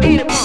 Beat him.